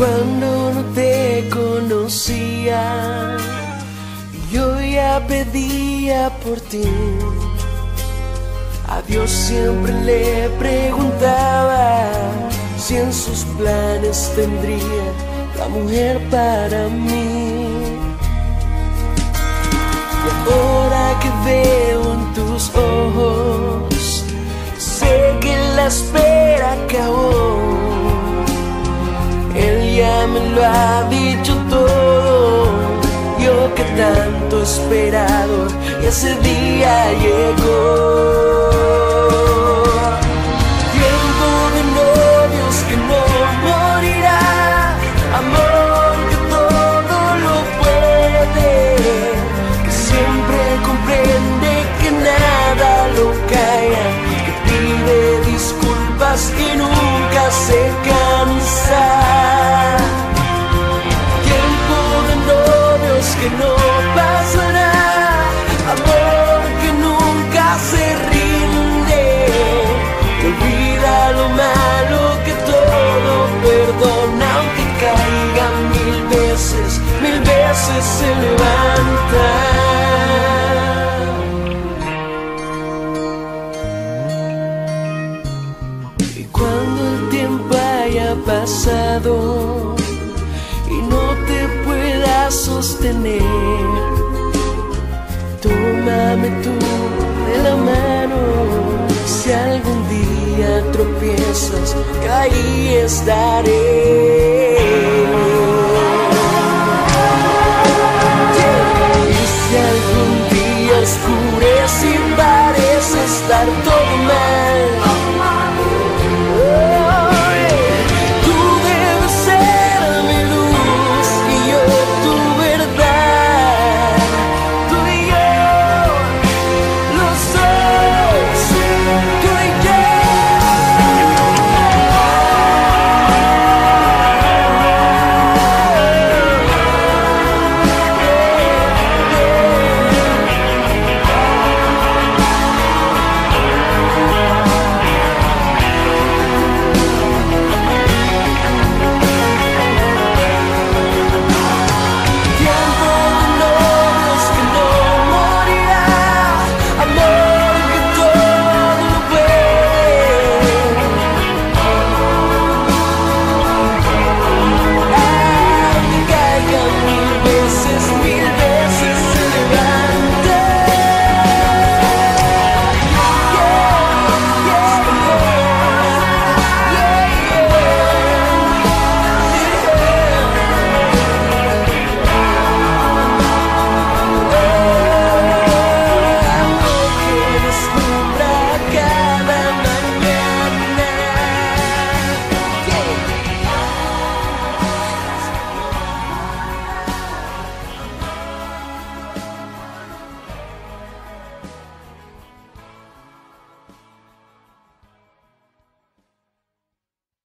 Cuando no te conocía, yo ya pedía por ti. A Dios siempre le preguntaba si en sus planes tendría la mujer para mí. Y ahora que veo ya me lo ha dicho todo. Yo que tanto esperado y ese día llegó. Tiempo de novios que no morirá, amor que todo lo puede, que siempre comprende que nada lo calla, que pide disculpas que nunca se cansa. Se levanta. Y cuando el tiempo haya pasado y no te puedas sostener, tómame tú de la mano. Si algún día tropiezas, ahí estaré.